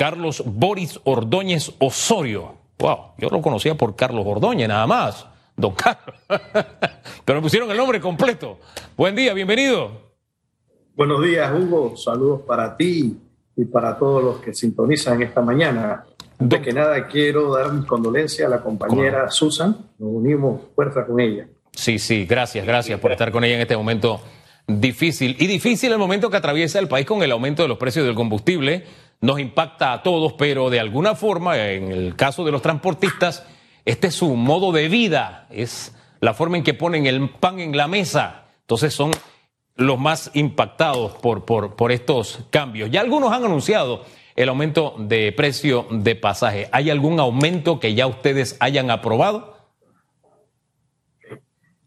Carlos Boris Ordóñez Osorio. Wow, yo lo conocía por Carlos Ordóñez nada más, don Carlos. Pero me pusieron el nombre completo. Buen día, bienvenido. Buenos días, Hugo. Saludos para ti y para todos los que sintonizan esta mañana. De que nada, quiero dar mi condolencia a la compañera Susan. Nos unimos fuerza con ella. Sí, sí, gracias, gracias por estar con ella en este momento difícil. Y difícil el momento que atraviesa el país con el aumento de los precios del combustible. Nos impacta a todos, pero de alguna forma, en el caso de los transportistas, este es su modo de vida, es la forma en que ponen el pan en la mesa. Entonces son los más impactados por, por, por estos cambios. Ya algunos han anunciado el aumento de precio de pasaje. ¿Hay algún aumento que ya ustedes hayan aprobado?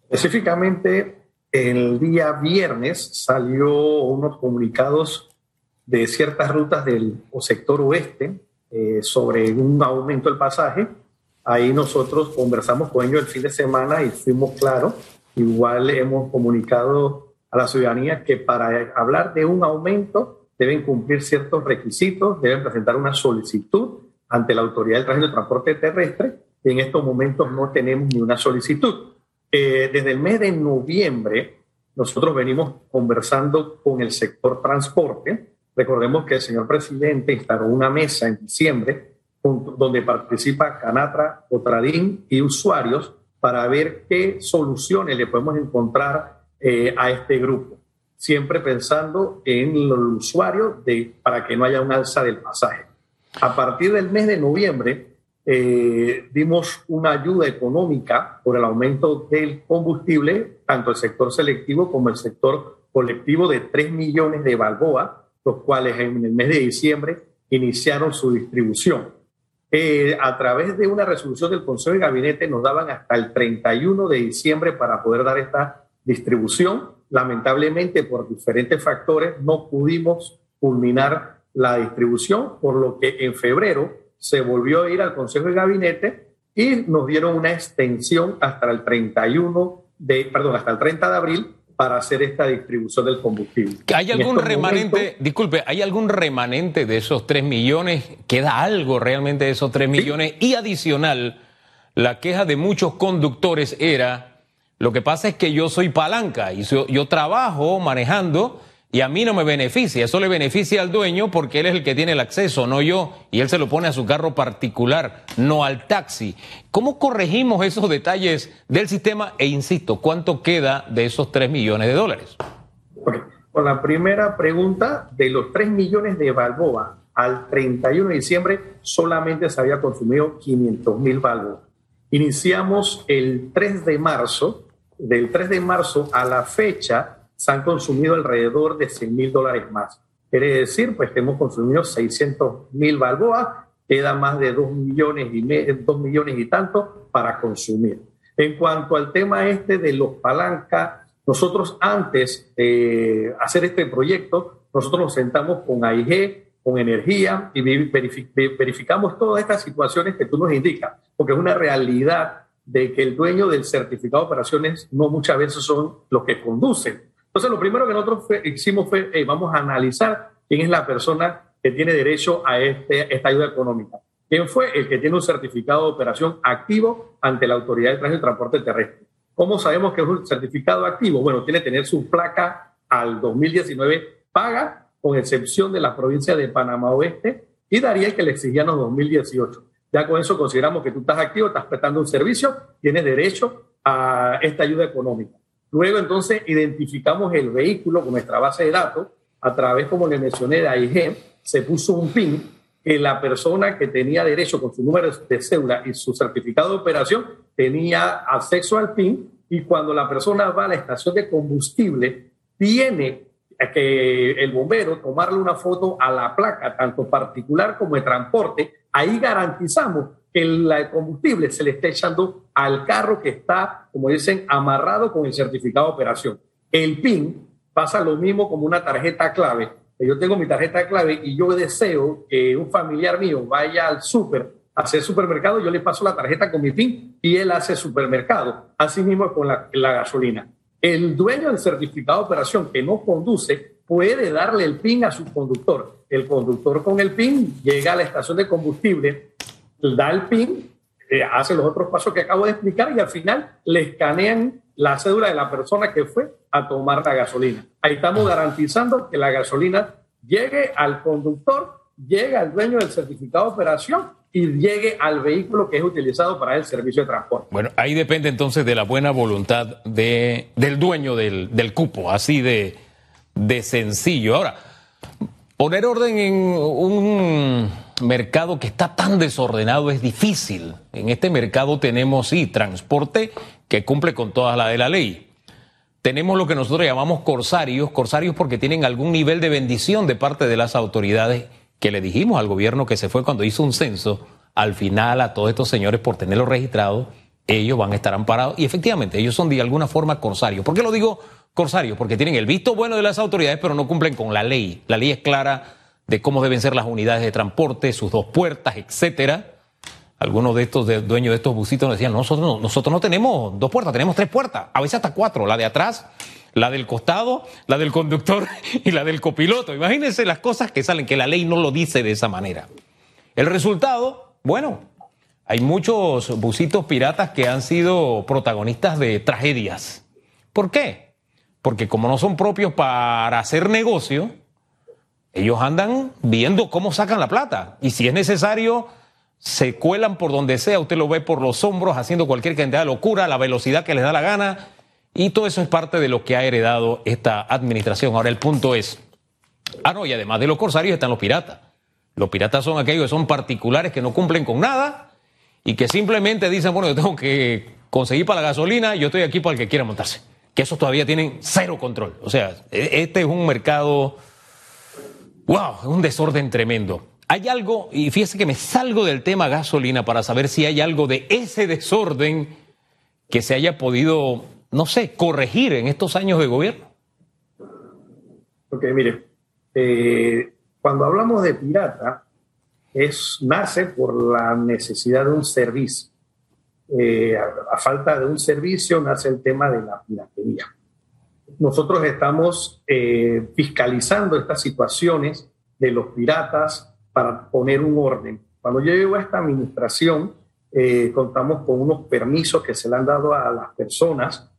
Específicamente, el día viernes salió unos comunicados de ciertas rutas del sector oeste eh, sobre un aumento del pasaje. Ahí nosotros conversamos con ellos el fin de semana y fuimos claros. Igual hemos comunicado a la ciudadanía que para hablar de un aumento deben cumplir ciertos requisitos, deben presentar una solicitud ante la Autoridad del Tránsito de Transporte Terrestre. Y en estos momentos no tenemos ni una solicitud. Eh, desde el mes de noviembre, nosotros venimos conversando con el sector transporte. Recordemos que el señor presidente instaló una mesa en diciembre donde participa Canatra, Otradín y usuarios para ver qué soluciones le podemos encontrar eh, a este grupo siempre pensando en los usuarios de, para que no haya un alza del pasaje. A partir del mes de noviembre eh, dimos una ayuda económica por el aumento del combustible, tanto el sector selectivo como el sector colectivo de 3 millones de balboa, los cuales en el mes de diciembre iniciaron su distribución. Eh, a través de una resolución del Consejo de Gabinete nos daban hasta el 31 de diciembre para poder dar esta distribución lamentablemente por diferentes factores no pudimos culminar la distribución, por lo que en febrero se volvió a ir al Consejo de Gabinete y nos dieron una extensión hasta el 31 de, perdón, hasta el 30 de abril para hacer esta distribución del combustible. ¿Hay algún remanente, disculpe, hay algún remanente de esos 3 millones? ¿Queda algo realmente de esos 3 millones? Y adicional, la queja de muchos conductores era lo que pasa es que yo soy palanca y yo, trabajo manejando y a mí no me beneficia. Eso le beneficia al dueño porque él es el que tiene el acceso, no yo. Y él se lo pone a su carro particular, no al taxi. ¿Cómo corregimos esos detalles del sistema? E insisto, ¿cuánto queda de esos 3 millones de dólares? Con la primera pregunta, de los 3 millones de Balboa al 31 de diciembre, solamente se había consumido 500 mil Balboa. Iniciamos el 3 de marzo del 3 de marzo a la fecha se han consumido alrededor de 100 mil dólares más. Quiere decir, pues que hemos consumido 600 mil balboas, queda más de 2 millones y, 2 millones y tanto para consumir. En cuanto al tema este de los palancas, nosotros antes de hacer este proyecto, nosotros nos sentamos con AIG, con energía y verificamos todas estas situaciones que tú nos indicas, porque es una realidad de que el dueño del certificado de operaciones no muchas veces son los que conducen. Entonces, lo primero que nosotros hicimos fue, vamos a analizar quién es la persona que tiene derecho a este, esta ayuda económica. ¿Quién fue el que tiene un certificado de operación activo ante la Autoridad de Tránsito y Transporte Terrestre? ¿Cómo sabemos que es un certificado activo? Bueno, tiene que tener su placa al 2019 paga, con excepción de la provincia de Panamá Oeste, y daría el que le exigían los 2018. Ya con eso consideramos que tú estás activo, estás prestando un servicio, tienes derecho a esta ayuda económica. Luego entonces identificamos el vehículo con nuestra base de datos. A través, como le mencioné, de AIG, se puso un PIN que la persona que tenía derecho con su número de cédula y su certificado de operación tenía acceso al PIN. Y cuando la persona va a la estación de combustible tiene que el bombero tomarle una foto a la placa, tanto particular como de transporte, ahí garantizamos que el combustible se le esté echando al carro que está, como dicen, amarrado con el certificado de operación. El PIN pasa lo mismo como una tarjeta clave. Yo tengo mi tarjeta clave y yo deseo que un familiar mío vaya al súper hacer supermercado, yo le paso la tarjeta con mi PIN y él hace supermercado. Así mismo con la, la gasolina. El dueño del certificado de operación que no conduce puede darle el PIN a su conductor el conductor con el PIN llega a la estación de combustible, da el PIN, eh, hace los otros pasos que acabo de explicar y al final le escanean la cédula de la persona que fue a tomar la gasolina. Ahí estamos garantizando que la gasolina llegue al conductor, llegue al dueño del certificado de operación y llegue al vehículo que es utilizado para el servicio de transporte. Bueno, ahí depende entonces de la buena voluntad de, del dueño del, del cupo, así de, de sencillo. Ahora, poner orden en un mercado que está tan desordenado es difícil. En este mercado tenemos, sí, transporte que cumple con todas las de la ley. Tenemos lo que nosotros llamamos corsarios, corsarios porque tienen algún nivel de bendición de parte de las autoridades que le dijimos al gobierno que se fue cuando hizo un censo, al final a todos estos señores por tenerlo registrado, ellos van a estar amparados y efectivamente ellos son de alguna forma corsarios. ¿Por qué lo digo corsarios? Porque tienen el visto bueno de las autoridades pero no cumplen con la ley. La ley es clara de cómo deben ser las unidades de transporte, sus dos puertas, etcétera algunos de estos dueños de estos busitos nos decían, nosotros no, nosotros no tenemos dos puertas, tenemos tres puertas, a veces hasta cuatro, la de atrás, la del costado, la del conductor y la del copiloto. Imagínense las cosas que salen, que la ley no lo dice de esa manera. El resultado, bueno, hay muchos busitos piratas que han sido protagonistas de tragedias. ¿Por qué? Porque como no son propios para hacer negocio, ellos andan viendo cómo sacan la plata. Y si es necesario se cuelan por donde sea, usted lo ve por los hombros haciendo cualquier cantidad de locura, la velocidad que les da la gana, y todo eso es parte de lo que ha heredado esta administración. Ahora el punto es, ah, no, y además de los corsarios están los piratas. Los piratas son aquellos que son particulares que no cumplen con nada y que simplemente dicen, bueno, yo tengo que conseguir para la gasolina, yo estoy aquí para el que quiera montarse. Que esos todavía tienen cero control. O sea, e-, este es un mercado, wow, es un desorden tremendo hay algo, y fíjese que me salgo del tema gasolina para saber si hay algo de ese desorden que se haya podido, no sé, corregir en estos años de gobierno. Ok, mire, eh, cuando hablamos de pirata, es, nace por la necesidad de un servicio. Eh, a, falta de un servicio nace el tema de la piratería. Nosotros estamos eh, fiscalizando estas situaciones de los piratas, para poner un orden. Cuando yo llego a esta administración, eh, contamos con unos permisos que se le han dado a las personas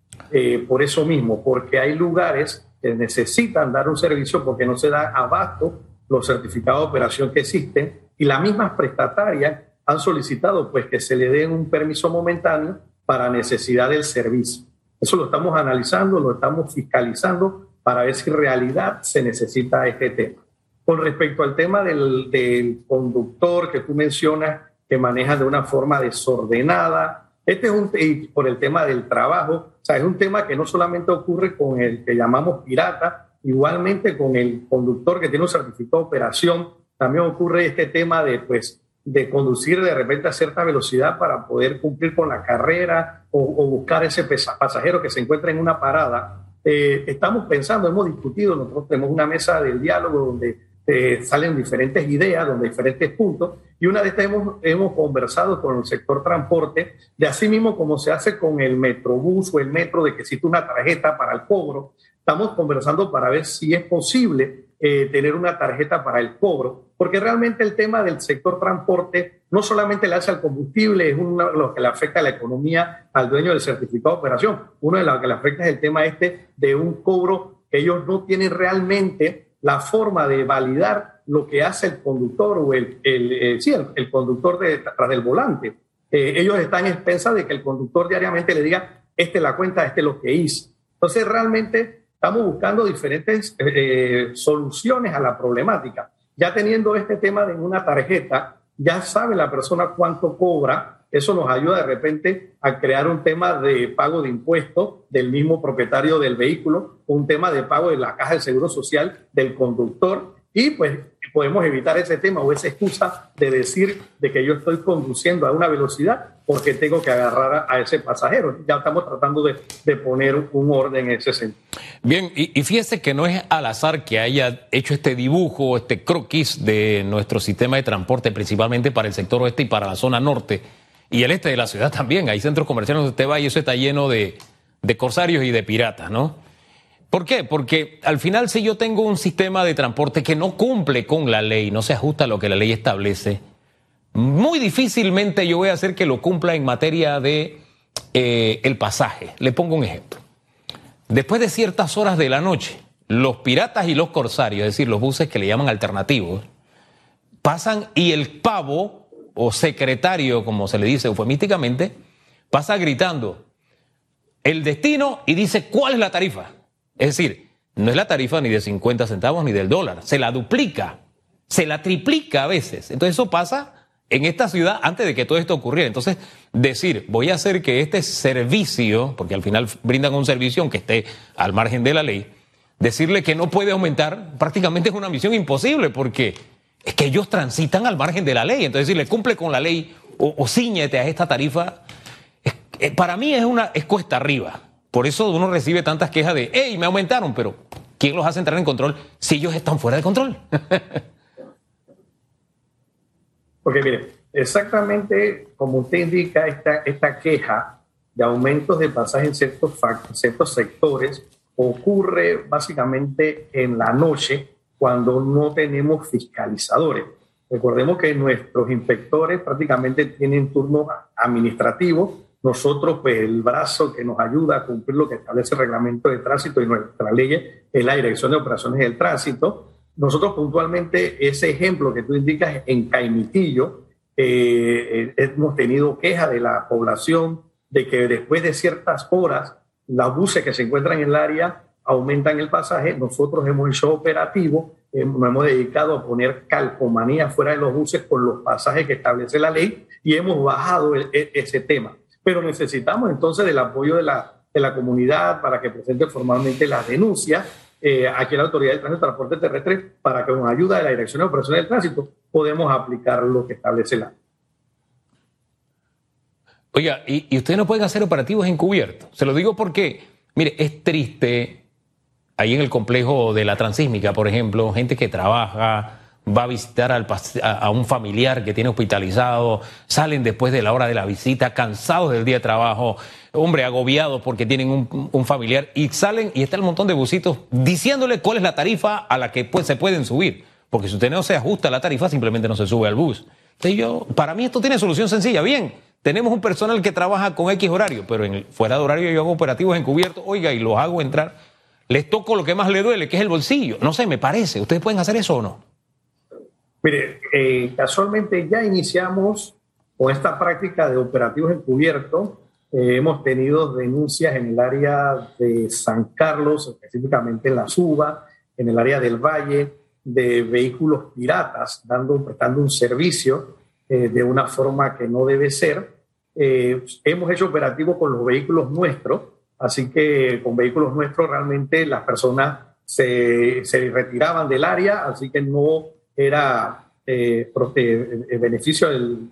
por eso mismo, porque hay lugares que necesitan dar un servicio porque no se da abasto los certificados de operación que existen y las mismas prestatarias han solicitado pues que se le den un permiso momentáneo para necesidad del servicio. Eso lo estamos analizando, lo estamos fiscalizando para ver si en realidad se necesita este tema. Con respecto al tema del, conductor que tú mencionas, que maneja de una forma desordenada, este es un por el tema del trabajo, o sea, es un tema que no solamente ocurre con el que llamamos pirata, igualmente con el conductor que tiene un certificado de operación, también ocurre este tema de pues de conducir de repente a cierta velocidad para poder cumplir con la carrera o, buscar ese pasajero que se encuentra en una parada. Eh, estamos pensando, hemos discutido, nosotros tenemos una mesa del diálogo donde eh, salen diferentes ideas, donde diferentes puntos, y una de estas hemos, hemos conversado con el sector transporte, de así mismo como se hace con el metrobús o el metro, de que existe una tarjeta para el cobro, estamos conversando para ver si es posible eh, tener una tarjeta para el cobro, porque realmente el tema del sector transporte no solamente le hace al combustible, es uno de lo que le afecta a la economía, al dueño del certificado de operación, uno de los que le afecta es el tema este de un cobro que ellos no tienen realmente la forma de validar lo que hace el conductor o el, el, eh, sí, el, conductor detrás del volante. Eh, ellos están en expensa de que el conductor diariamente le diga, esta es la cuenta, este es lo que hice. Entonces, realmente estamos buscando diferentes eh, soluciones a la problemática. Ya teniendo este tema de una tarjeta, ya sabe la persona cuánto cobra, eso nos ayuda de repente a crear un tema de pago de impuestos del mismo propietario del vehículo, un tema de pago de la caja del Seguro Social del conductor y pues podemos evitar ese tema o esa excusa de decir de que yo estoy conduciendo a una velocidad porque tengo que agarrar a, ese pasajero. Ya estamos tratando de, poner un orden en ese sentido. Bien, y, y, fíjese que no es al azar que haya hecho este dibujo, este croquis de nuestro sistema de transporte, principalmente para el sector oeste y para la zona norte y el este de la ciudad también. Hay centros comerciales donde usted va y eso está lleno de, de corsarios y de piratas, ¿no? ¿Por qué? Porque al final si yo tengo un sistema de transporte que no cumple con la ley, no se ajusta a lo que la ley establece, muy difícilmente yo voy a hacer que lo cumpla en materia de eh, el pasaje. Le pongo un ejemplo. Después de ciertas horas de la noche, los piratas y los corsarios, es decir, los buses que le llaman alternativos, pasan y el pavo o secretario, como se le dice eufemísticamente, pasa gritando el destino y dice cuál es la tarifa. Es decir, no es la tarifa ni de 50 centavos ni del dólar, se la duplica, se la triplica a veces. Entonces eso pasa en esta ciudad antes de que todo esto ocurriera. Entonces, decir, voy a hacer que este servicio, porque al final brindan un servicio aunque esté al margen de la ley, decirle que no puede aumentar prácticamente es una misión imposible porque es que ellos transitan al margen de la ley. Entonces, decirle, cumple con la ley o, o ciñete a esta tarifa, eh, para mí es una es cuesta arriba. Por eso uno recibe tantas quejas de, hey, me aumentaron, pero ¿quién los hace entrar en control si ellos están fuera de control? Porque mire, exactamente como usted indica, esta, esta queja de aumentos de pasajes en ciertos, ciertos sectores ocurre básicamente en la noche cuando no tenemos fiscalizadores. Recordemos que nuestros inspectores prácticamente tienen turno administrativo nosotros, pues el brazo que nos ayuda a cumplir lo que establece el reglamento de tránsito y nuestra ley es la Dirección de Operaciones del Tránsito. Nosotros puntualmente ese ejemplo que tú indicas en Caimitillo, eh, eh, hemos tenido queja de la población de que después de ciertas horas los buses que se encuentran en el área aumentan el pasaje. Nosotros hemos hecho operativo, nos hemos dedicado a poner calcomanía fuera de los buses con los pasajes que establece la ley y hemos bajado ese tema pero necesitamos entonces del apoyo de la, de la comunidad para que presente formalmente la denuncia eh, aquí en la Autoridad de Tránsito y Transporte Terrestre para que con ayuda de la Dirección de Operaciones del Tránsito podemos aplicar lo que establece la Oiga, ¿y, y ustedes no pueden hacer operativos encubiertos? Se lo digo porque, mire, es triste ahí en el complejo de la transísmica, por ejemplo, gente que trabaja, va a visitar a, un familiar que tiene hospitalizado, salen después de la hora de la visita, cansados del día de trabajo, hombre, agobiados porque tienen un, familiar, y salen y está el montón de busitos diciéndole cuál es la tarifa a la que pues, se pueden subir. Porque si usted no se ajusta a la tarifa, simplemente no se sube al bus. Entonces yo, para mí esto tiene solución sencilla. Bien, tenemos un personal que trabaja con X horario, pero en fuera de horario yo hago operativos encubiertos, oiga, y los hago entrar. Les toco lo que más le duele, que es el bolsillo. No sé, me parece. ¿Ustedes pueden hacer eso o no? Mire, eh, casualmente ya iniciamos con esta práctica de operativos encubiertos. Eh, hemos tenido denuncias en el área de San Carlos, específicamente en la Suba, en el área del Valle, de vehículos piratas, dando, prestando un servicio eh, de una forma que no debe ser. hemos hecho operativos con los vehículos nuestros, así que con vehículos nuestros realmente las personas se, se retiraban del área, así que no era eh, el beneficio del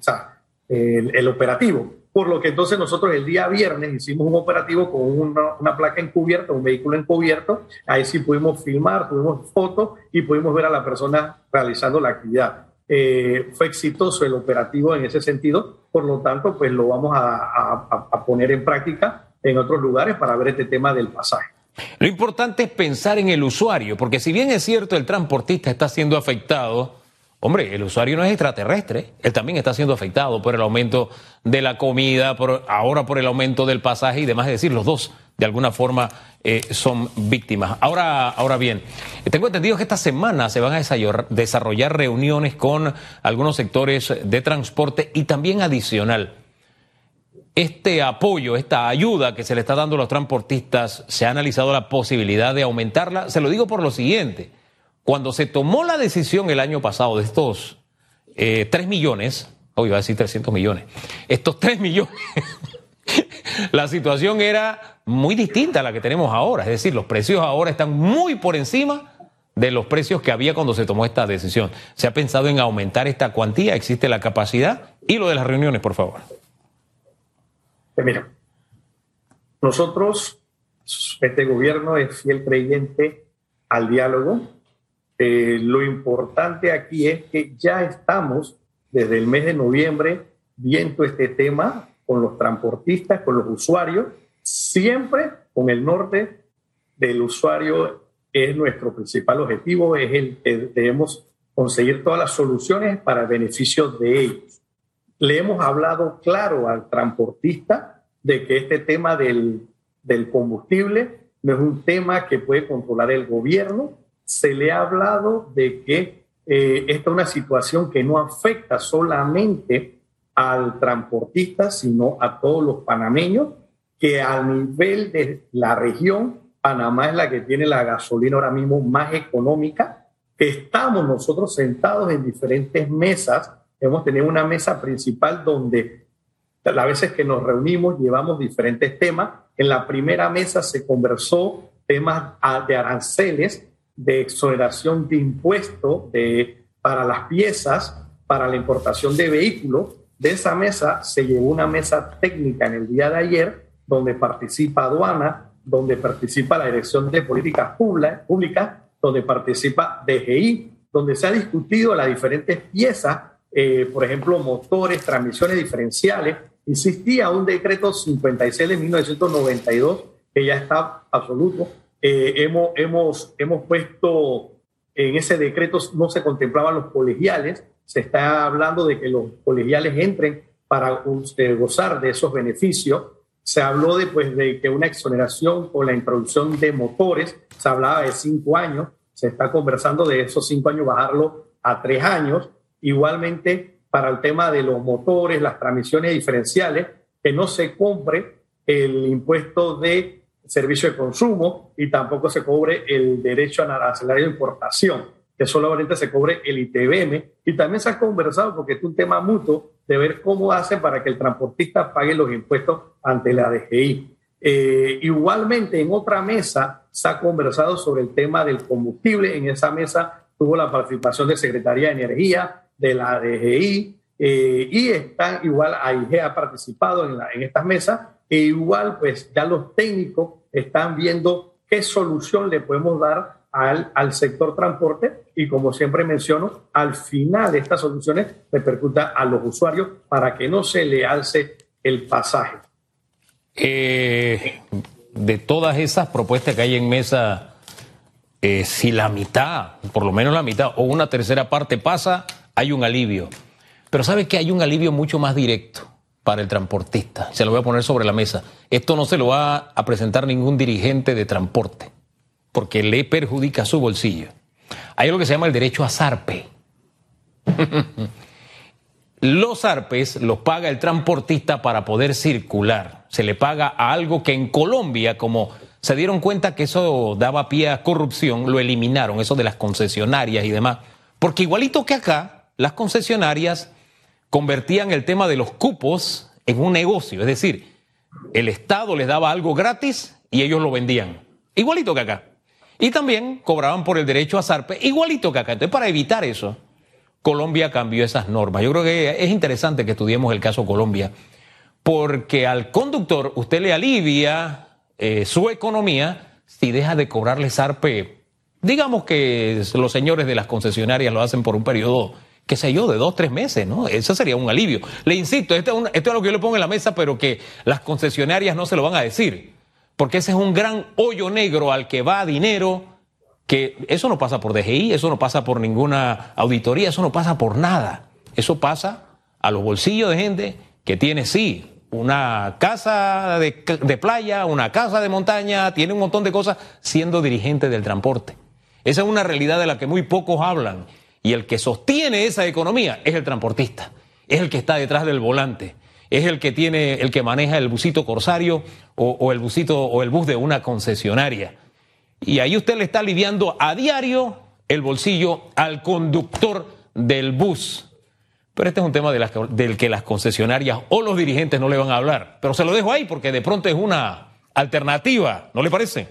el, operativo. Por lo que entonces nosotros el día viernes hicimos un operativo con una, una, placa encubierta, un vehículo encubierto. Ahí sí pudimos filmar, tuvimos fotos y pudimos ver a la persona realizando la actividad. Eh, fue exitoso el operativo en ese sentido, por lo tanto, pues lo vamos a, a, a poner en práctica en otros lugares para ver este tema del pasaje. Lo importante es pensar en el usuario, porque si bien es cierto el transportista está siendo afectado, hombre, el usuario no es extraterrestre, él también está siendo afectado por el aumento de la comida, por, ahora por el aumento del pasaje y demás, es decir, los dos de alguna forma eh, son víctimas. Ahora, ahora bien, tengo entendido que esta semana se van a desarrollar reuniones con algunos sectores de transporte y también adicional este apoyo, esta ayuda que se le está dando a los transportistas, se ha analizado la posibilidad de aumentarla. Se lo digo por lo siguiente. Cuando se tomó la decisión el año pasado de estos eh, 3 millones, hoy iba a decir 300 millones, estos 3 millones, la situación era muy distinta a la que tenemos ahora. Es decir, los precios ahora están muy por encima de los precios que había cuando se tomó esta decisión. ¿Se ha pensado en aumentar esta cuantía? ¿Existe la capacidad? Y lo de las reuniones, por favor. Pues mira, nosotros, este gobierno es fiel creyente al diálogo. Eh, lo importante aquí es que ya estamos desde el mes de noviembre viendo este tema con los transportistas, con los usuarios, siempre con el norte del usuario es nuestro principal objetivo, es el que debemos conseguir todas las soluciones para beneficio de ellos. Le hemos hablado claro al transportista de que este tema del, del combustible no es un tema que puede controlar el gobierno. Se le ha hablado de que eh, esta es una situación que no afecta solamente al transportista, sino a todos los panameños, que a nivel de la región, Panamá es la que tiene la gasolina ahora mismo más económica, estamos nosotros sentados en diferentes mesas, hemos tenido una mesa principal donde las veces que nos reunimos llevamos diferentes temas, en la primera mesa se conversó temas de aranceles, de exoneración de impuestos de, para las piezas, para la importación de vehículos. De esa mesa se llevó una mesa técnica en el día de ayer, donde participa aduana, donde participa la Dirección de Políticas Públicas, donde participa DGI, donde se ha discutido las diferentes piezas, eh, por ejemplo, motores, transmisiones diferenciales. Existía un decreto 56 de 1992 que ya está absoluto, eh, hemos, hemos, hemos puesto en ese decreto, no se contemplaban los colegiales, se está hablando de que los colegiales entren para gozar de esos beneficios. Se habló de, pues, de que una exoneración con la introducción de motores, se hablaba de cinco años, se está conversando de esos cinco años bajarlo a tres años. Igualmente, para el tema de los motores, las transmisiones diferenciales, que no se compre el impuesto de servicio de consumo y tampoco se cobre el derecho a arancelario de importación, que solamente se cobre el ITBM. Y también se ha conversado, porque es un tema mutuo, de ver cómo hacen para que el transportista pague los impuestos ante la DGI. Eh, igualmente, en otra mesa se ha conversado sobre el tema del combustible. En esa mesa tuvo la participación de Secretaría de Energía, de la DGI, eh, y están igual, AIG ha participado en, la, en estas mesas, e igual, pues ya los técnicos están viendo qué solución le podemos dar al, al sector transporte y como siempre menciono, al final estas soluciones repercutan a los usuarios para que no se le alce el pasaje. Eh, de todas esas propuestas que hay en mesa, eh, si la mitad, por lo menos la mitad o una tercera parte pasa, hay un alivio. Pero ¿sabe que hay un alivio mucho más directo? para el transportista. Se lo voy a poner sobre la mesa. Esto no se lo va a presentar ningún dirigente de transporte, porque le perjudica su bolsillo. Hay algo que se llama el derecho a zarpe. los zarpes los paga el transportista para poder circular. Se le paga a algo que en Colombia, como se dieron cuenta que eso daba pie a corrupción, lo eliminaron, eso de las concesionarias y demás. Porque igualito que acá, las concesionarias convertían el tema de los cupos en un negocio. Es decir, el Estado les daba algo gratis y ellos lo vendían. Igualito que acá. Y también cobraban por el derecho a zarpe, igualito que acá. Entonces, para evitar eso, Colombia cambió esas normas. Yo creo que es interesante que estudiemos el caso Colombia, porque al conductor usted le alivia eh, su economía si deja de cobrarle zarpe. Digamos que los señores de las concesionarias lo hacen por un periodo qué sé yo, de dos, tres meses, ¿no? Eso sería un alivio. Le insisto, esto es, lo que yo le pongo en la mesa, pero que las concesionarias no se lo van a decir, porque ese es un gran hoyo negro al que va dinero, que eso no pasa por DGI, eso no pasa por ninguna auditoría, eso no pasa por nada. Eso pasa a los bolsillos de gente que tiene, sí, una casa de, de playa, una casa de montaña, tiene un montón de cosas siendo dirigente del transporte. Esa es una realidad de la que muy pocos hablan y el que sostiene esa economía es el transportista, es el que está detrás del volante, es el que tiene, el que maneja el busito corsario o, el busito o el bus de una concesionaria. Y ahí usted le está aliviando a diario el bolsillo al conductor del bus. Pero este es un tema del que las concesionarias o los dirigentes no le van a hablar. Pero se lo dejo ahí porque de pronto es una alternativa, ¿no le parece?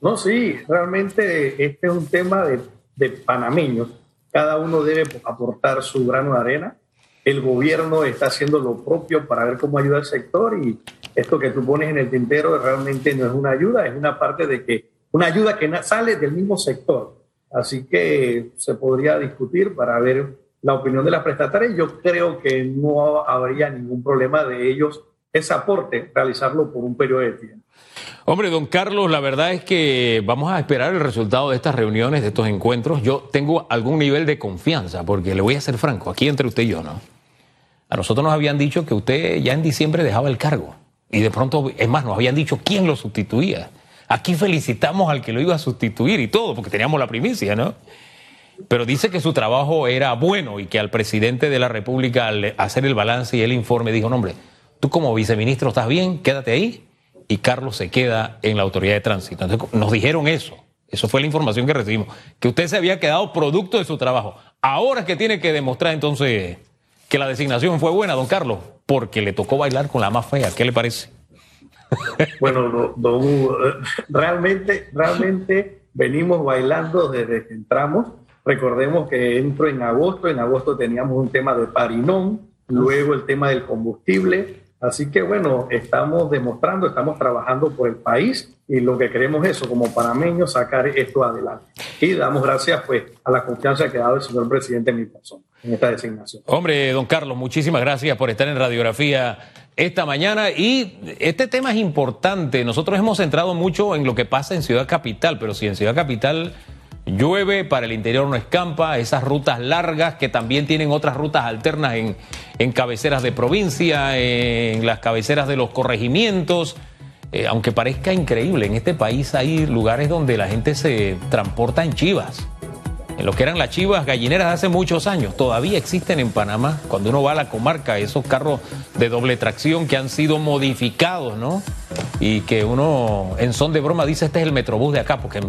No, sí, realmente este es un tema de de panameños. Cada uno debe aportar su grano de arena. El gobierno está haciendo lo propio para ver cómo ayuda al sector y esto que tú pones en el tintero realmente no es una ayuda, es una parte de que, una ayuda que sale del mismo sector. Así que se podría discutir para ver la opinión de las prestatarias. Yo creo que no habría ningún problema de ellos ese aporte, realizarlo por un periodo de tiempo. Hombre, don Carlos, la verdad es que vamos a esperar el resultado de estas reuniones, de estos encuentros. Yo tengo algún nivel de confianza, porque le voy a ser franco, aquí entre usted y yo, ¿no? A nosotros nos habían dicho que usted ya en diciembre dejaba el cargo. Y de pronto, es más, nos habían dicho quién lo sustituía. Aquí felicitamos al que lo iba a sustituir y todo, porque teníamos la primicia, ¿no? Pero dice que su trabajo era bueno y que al presidente de la República, al hacer el balance y el informe, dijo, no, hombre, tú como viceministro estás bien, quédate ahí y Carlos se queda en la autoridad de tránsito. Entonces nos dijeron eso. Eso fue la información que recibimos, que usted se había quedado producto de su trabajo. Ahora es que tiene que demostrar entonces que la designación fue buena, don Carlos, porque le tocó bailar con la más fea. ¿Qué le parece? Bueno, realmente, realmente venimos bailando desde que entramos. Recordemos que entro en agosto, en agosto teníamos un tema de parinón, luego el tema del combustible, Así que bueno, estamos demostrando, estamos trabajando por el país y lo que queremos es eso, como panameños, sacar esto adelante. Y damos gracias pues a la confianza que ha dado el señor presidente en mi persona, en esta designación. Hombre, don Carlos, muchísimas gracias por estar en Radiografía esta mañana. Y este tema es importante. Nosotros hemos centrado mucho en lo que pasa en Ciudad Capital, pero si en Ciudad Capital llueve, para el interior no escampa, esas rutas largas que también tienen otras rutas alternas en, en cabeceras de provincia, en las cabeceras de los corregimientos. Eh, aunque parezca increíble, en este país hay lugares donde la gente se transporta en chivas. En lo que eran las chivas gallineras de hace muchos años, todavía existen en Panamá. Cuando uno va a la comarca, esos carros de doble tracción que han sido modificados, ¿no? Y que uno en son de broma dice, este es el metrobús de acá, porque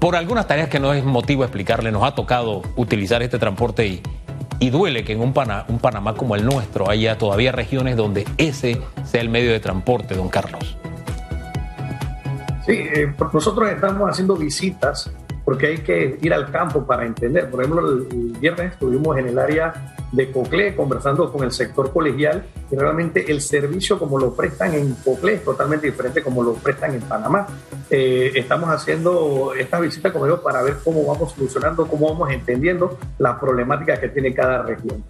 por algunas tareas que no es motivo explicarle, nos ha tocado utilizar este transporte y, y duele que en un, un Panamá como el nuestro haya todavía regiones donde ese sea el medio de transporte, don Carlos. Sí, eh, nosotros estamos haciendo visitas porque hay que ir al campo para entender. Por ejemplo, el, viernes estuvimos en el área de Coclé conversando con el sector colegial y realmente el servicio como lo prestan en Coclé es totalmente diferente como lo prestan en Panamá. Eh, estamos haciendo esta visita con ellos para ver cómo vamos solucionando, cómo vamos entendiendo las problemáticas que tiene cada región.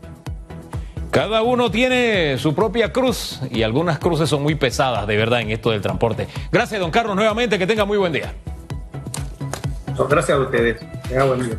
Cada uno tiene su propia cruz y algunas cruces son muy pesadas, de verdad, en esto del transporte. Gracias, don Carlos, nuevamente, que tenga muy buen día. Gracias a ustedes. Tenga buen día.